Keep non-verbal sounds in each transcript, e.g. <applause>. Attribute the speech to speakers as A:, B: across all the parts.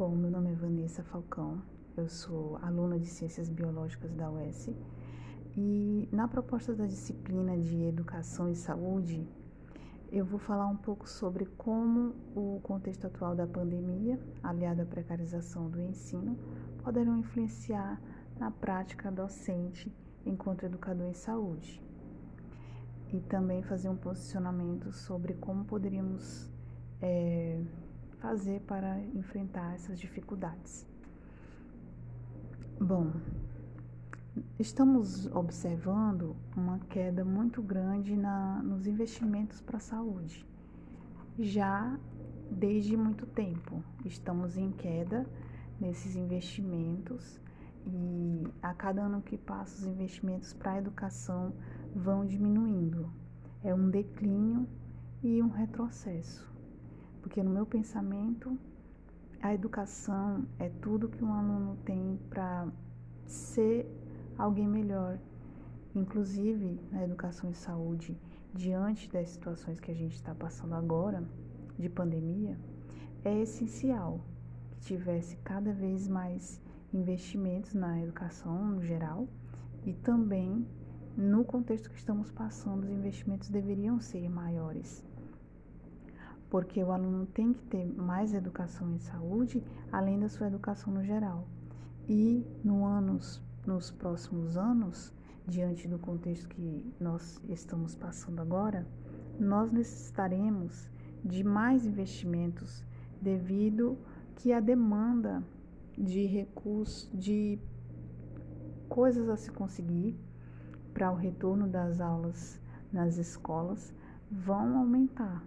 A: Bom, meu nome é Vanessa Falcão, eu sou aluna de Ciências Biológicas da UES e na proposta da disciplina de Educação e Saúde, eu vou falar um pouco sobre como o contexto atual da pandemia, aliado à precarização do ensino, poderão influenciar na prática docente enquanto educador em saúde. E também fazer um posicionamento sobre como poderíamos é, fazer para enfrentar essas dificuldades. Bom, estamos observando uma queda muito grande na, nos investimentos para a saúde. Já desde muito tempo estamos em queda nesses investimentos e a cada ano que passa os investimentos para a educação vão diminuindo. É um declínio e um retrocesso. Porque no meu pensamento, a educação é tudo que um aluno tem para ser alguém melhor. Inclusive, na educação e saúde, diante das situações que a gente está passando agora, de pandemia, é essencial que tivesse cada vez mais investimentos na educação no geral e também no contexto que estamos passando, os investimentos deveriam ser maiores porque o aluno tem que ter mais educação em saúde, além da sua educação no geral. E no anos, nos próximos anos, diante do contexto que nós estamos passando agora, nós necessitaremos de mais investimentos devido que a demanda de recursos, de coisas a se conseguir para o retorno das aulas nas escolas vão aumentar.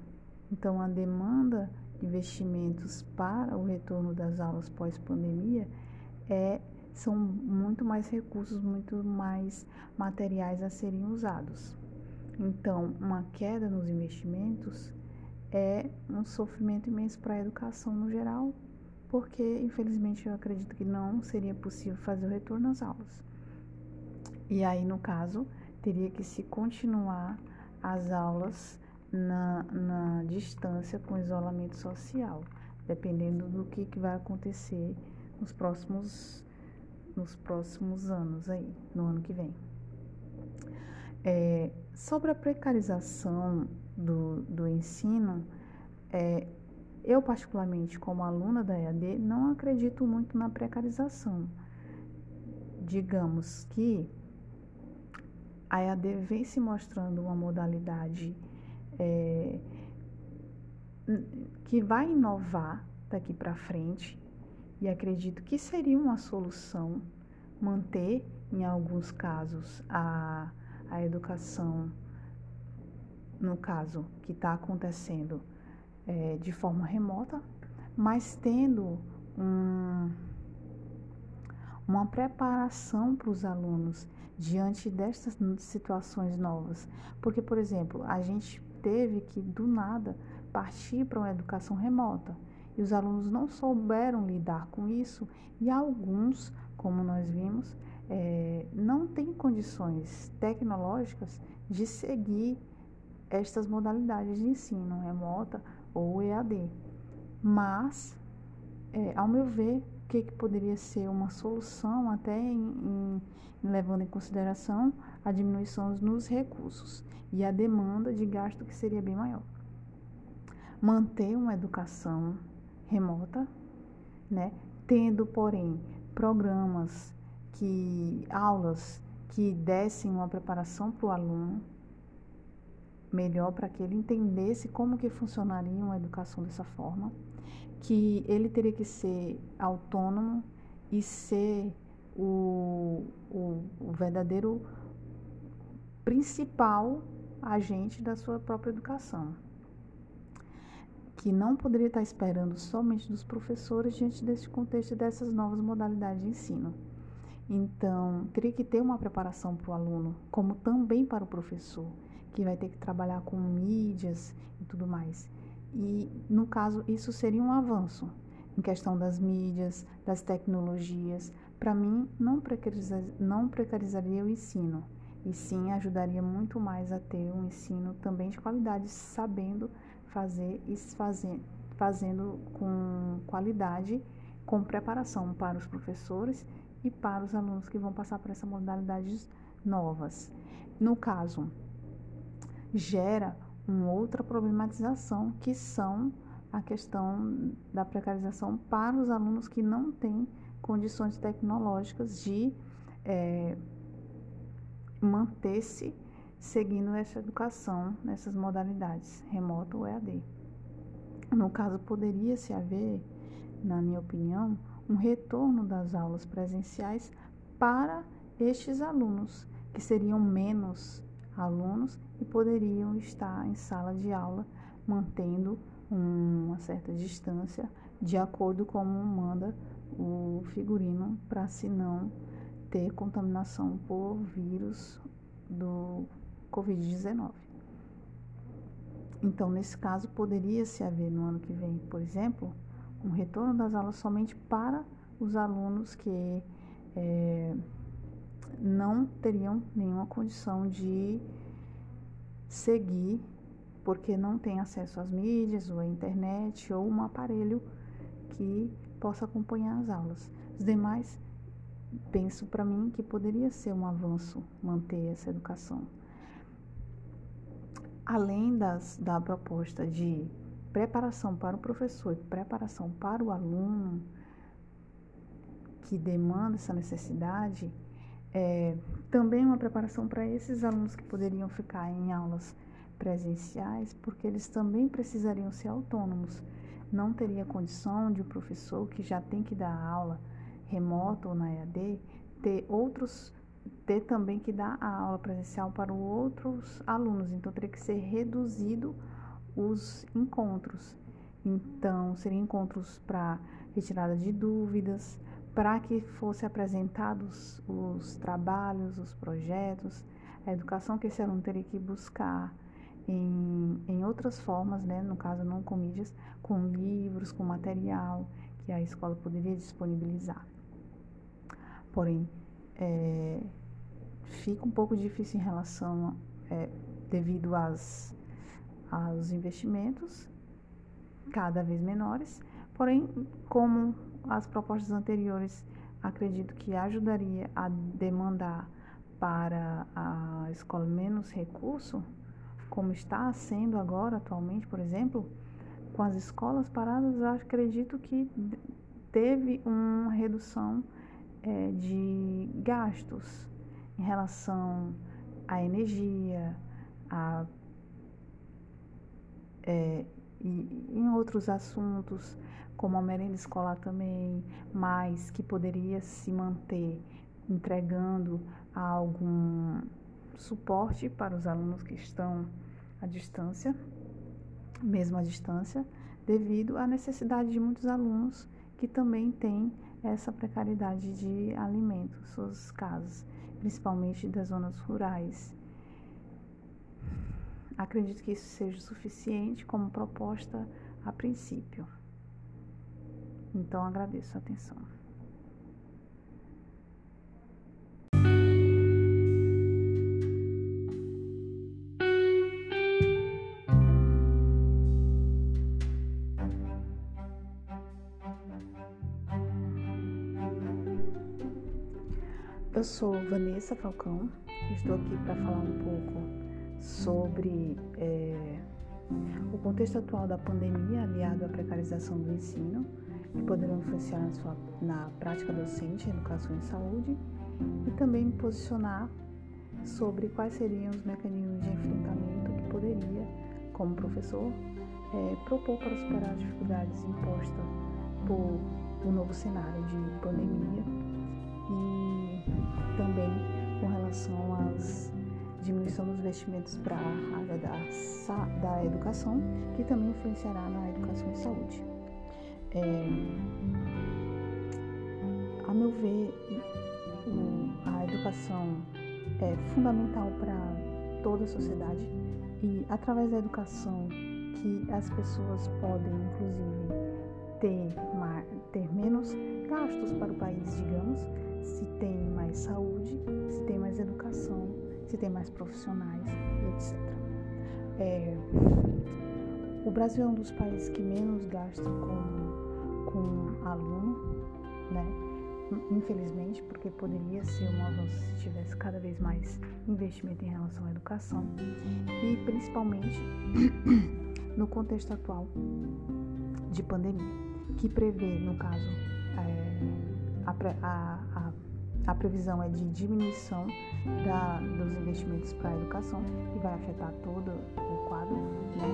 A: Então, a demanda de investimentos para o retorno das aulas pós-pandemia é, são muito mais recursos, muito mais materiais a serem usados. Então, uma queda nos investimentos é um sofrimento imenso para a educação no geral, porque infelizmente eu acredito que não seria possível fazer o retorno às aulas. E aí, no caso, teria que se continuar as aulas na, na distância com isolamento social, dependendo do que, que vai acontecer nos próximos, nos próximos anos aí, no ano que vem. É, sobre a precarização do, do ensino, é, eu particularmente como aluna da EAD não acredito muito na precarização. Digamos que a EAD vem se mostrando uma modalidade é, que vai inovar daqui para frente e acredito que seria uma solução manter, em alguns casos, a, a educação, no caso que está acontecendo é, de forma remota, mas tendo um, uma preparação para os alunos diante destas situações novas. Porque, por exemplo, a gente teve que, do nada, partir para uma educação remota. E os alunos não souberam lidar com isso, e alguns, como nós vimos, é, não têm condições tecnológicas de seguir estas modalidades de ensino, remota ou EAD. Mas, é, ao meu ver, o que, que poderia ser uma solução, até em, em, levando em consideração a diminuição nos recursos e a demanda de gasto que seria bem maior. Manter uma educação remota, né, tendo, porém, programas que aulas que dessem uma preparação para o aluno melhor para que ele entendesse como que funcionaria uma educação dessa forma, que ele teria que ser autônomo e ser o, o, o verdadeiro principal agente da sua própria educação. Que não poderia estar esperando somente dos professores diante desse contexto dessas novas modalidades de ensino. Então, teria que ter uma preparação para o aluno, como também para o professor, que vai ter que trabalhar com mídias e tudo mais. E, no caso, isso seria um avanço em questão das mídias, das tecnologias. Para mim, não, não precarizaria o ensino e sim ajudaria muito mais a ter um ensino também de qualidade, sabendo fazer e fazendo, fazendo com qualidade com preparação para os professores e para os alunos que vão passar por essas modalidades novas. No caso, gera uma outra problematização que são a questão da precarização para os alunos que não têm condições tecnológicas de é, manter-se seguindo essa educação nessas modalidades, remoto ou EAD. No caso, poderia-se haver, na minha opinião, um retorno das aulas presenciais para estes alunos, que seriam menos alunos e poderiam estar em sala de aula mantendo uma certa distância de acordo com manda o figurino para se não ter contaminação por vírus do Covid-19. Então, nesse caso, poderia-se haver no ano que vem, por exemplo, um retorno das aulas somente para os alunos que é, não teriam nenhuma condição de seguir, porque não tem acesso às mídias, ou à internet, ou um aparelho que possa acompanhar as aulas. Os demais, penso para mim que poderia ser um avanço manter essa educação. Além das, da proposta de preparação para o professor e preparação para o aluno, que demanda essa necessidade, é, também uma preparação para esses alunos que poderiam ficar em aulas presenciais, porque eles também precisariam ser autônomos. Não teria condição de um professor que já tem que dar aula remoto ou na EAD ter outros ter também que dar a aula presencial para outros alunos, então teria que ser reduzido os encontros. Então, seriam encontros para retirada de dúvidas, para que fossem apresentados os trabalhos, os projetos, a educação que esse aluno teria que buscar em, em outras formas, né? no caso não com mídias, com livros, com material que a escola poderia disponibilizar. Porém, é, fica um pouco difícil em relação, é, devido às, aos investimentos cada vez menores, porém, como as propostas anteriores acredito que ajudaria a demandar para a escola menos recurso, como está sendo agora atualmente, por exemplo, com as escolas paradas, acredito que teve uma redução é, de gastos em relação à energia, a, é, e em outros assuntos, como a merenda escolar também, mas que poderia se manter entregando algum suporte para os alunos que estão à distância, mesmo à distância, devido à necessidade de muitos alunos que também têm essa precariedade de alimentos, suas casas, principalmente das zonas rurais. Acredito que isso seja suficiente como proposta a princípio. Então agradeço a atenção. Eu sou Vanessa Falcão, estou aqui para falar um pouco sobre é, o contexto atual da pandemia aliado à precarização do ensino, que poderão influenciar na, sua, na prática docente, educação e saúde, e também me posicionar sobre quais seriam os mecanismos de enfrentamento que poderia, como professor, é, propor para superar as dificuldades impostas por o novo cenário de pandemia. E também com relação às diminuição dos investimentos para a área da, da educação, que também influenciará na educação e saúde. É, a meu ver, a educação é fundamental para toda a sociedade e através da educação que as pessoas podem, inclusive, ter, ter menos gastos para o país, digamos, se tem mais saúde, tem mais profissionais, etc. É, o Brasil é um dos países que menos gasta com, com aluno, né? Infelizmente, porque poderia ser um avanço se tivesse cada vez mais investimento em relação à educação e principalmente <coughs> no contexto atual de pandemia, que prevê, no caso, é, a, a, a, previsão é de diminuição da, dos investimentos para a educação e vai afetar todo o quadro, né?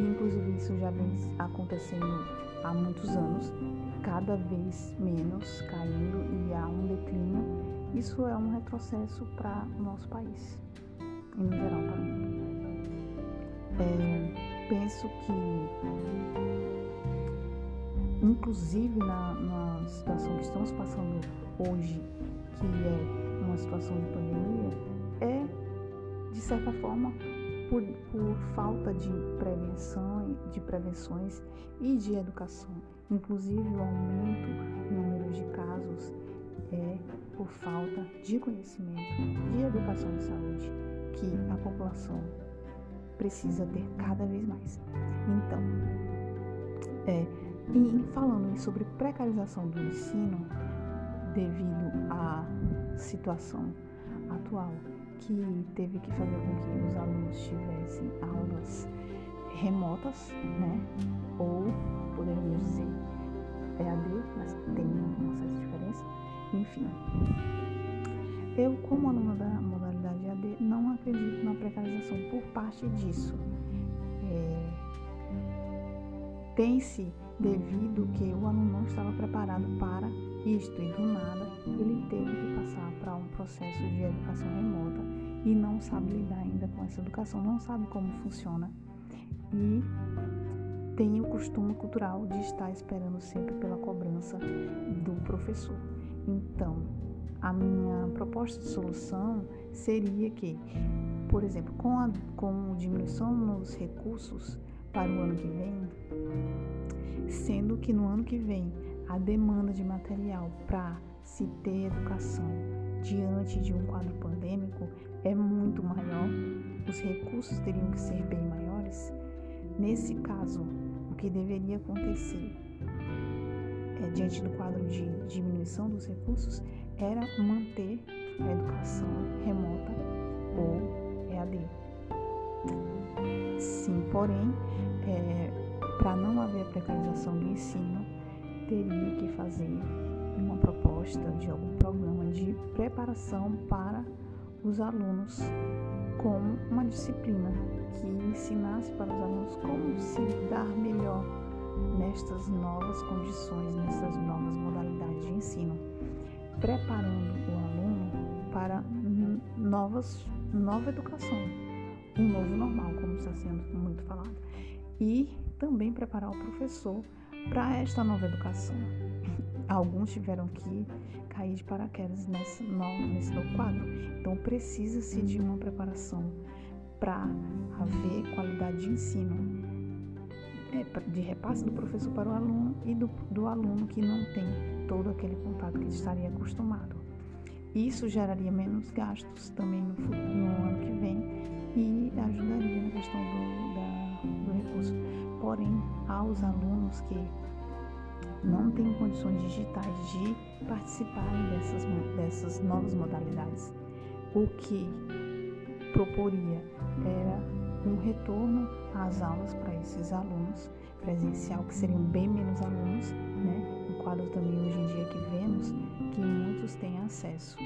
A: E, inclusive isso já vem acontecendo há muitos anos, cada vez menos caindo e há um declínio. Isso é um retrocesso para o nosso país e no geral para o mundo. É, penso que, inclusive na, na situação que estamos passando hoje, que é uma situação de pandemia, é de certa forma por, por falta de prevenção, de prevenções e de educação. Inclusive o aumento no número de casos é por falta de conhecimento, de educação e saúde que a população precisa ter cada vez mais. Então, é, e falando sobre precarização do ensino devido à situação atual que teve que fazer com que os alunos tivessem aulas remotas, né? Ou poderíamos dizer EAD, mas tem uma certa diferença. Enfim, eu, como aluna da modalidade EAD, não acredito na precarização por parte disso. É, Tem-se devido que o aluno não estava preparado para isto e do nada ele teve que passar para um processo de educação remota e não sabe lidar ainda com essa educação, não sabe como funciona e tem o costume cultural de estar esperando sempre pela cobrança do professor. Então, a minha proposta de solução seria que, por exemplo, com a com diminuição nos recursos para o ano que vem, sendo que no ano que vem a demanda de material para se ter educação diante de um quadro pandêmico é muito maior, os recursos teriam que ser bem maiores. Nesse caso, o que deveria acontecer é, diante do quadro de diminuição dos recursos era manter a educação remota ou EAD. Sim, porém, é, para não haver precarização do ensino, teria que fazer uma proposta de algum programa de preparação para os alunos como uma disciplina que ensinasse para os alunos como se dar melhor nestas novas condições, nessas novas modalidades de ensino, preparando o aluno para novas, nova educação, um novo normal, como está sendo muito falado, e também preparar o professor para esta nova educação. <laughs> Alguns tiveram que cair de paraquedas nesse novo, nesse novo quadro, então precisa-se de uma preparação para haver qualidade de ensino, é, de repasse do professor para o aluno e do, do aluno que não tem todo aquele contato que estaria acostumado. Isso geraria menos gastos também no, no ano que vem e ajudaria na questão do, da, do recurso. Porém, aos alunos que não têm condições digitais de participarem dessas, dessas novas modalidades, o que proporia era um retorno às aulas para esses alunos presencial, que seriam bem menos alunos, né? Um quadro também hoje em dia que vemos que muitos têm acesso.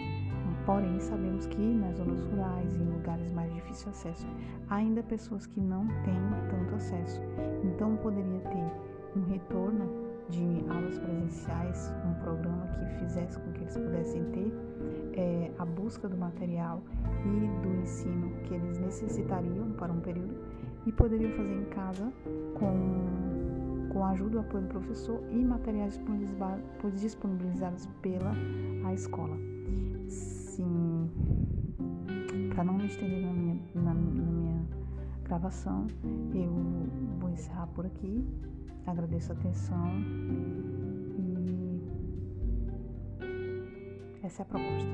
A: Porém, sabemos que nas zonas rurais e em lugares mais difícil acesso, ainda pessoas que não têm tanto acesso. Então, poderia ter um retorno de aulas presenciais, um programa que fizesse com que eles pudessem ter é, a busca do material e do ensino que eles necessitariam para um período e poderiam fazer em casa com, com a ajuda e apoio do professor e materiais disponibilizados pela a escola. Sim, para não me estender na minha, na, na minha gravação, eu vou encerrar por aqui. Agradeço a atenção e essa é a proposta.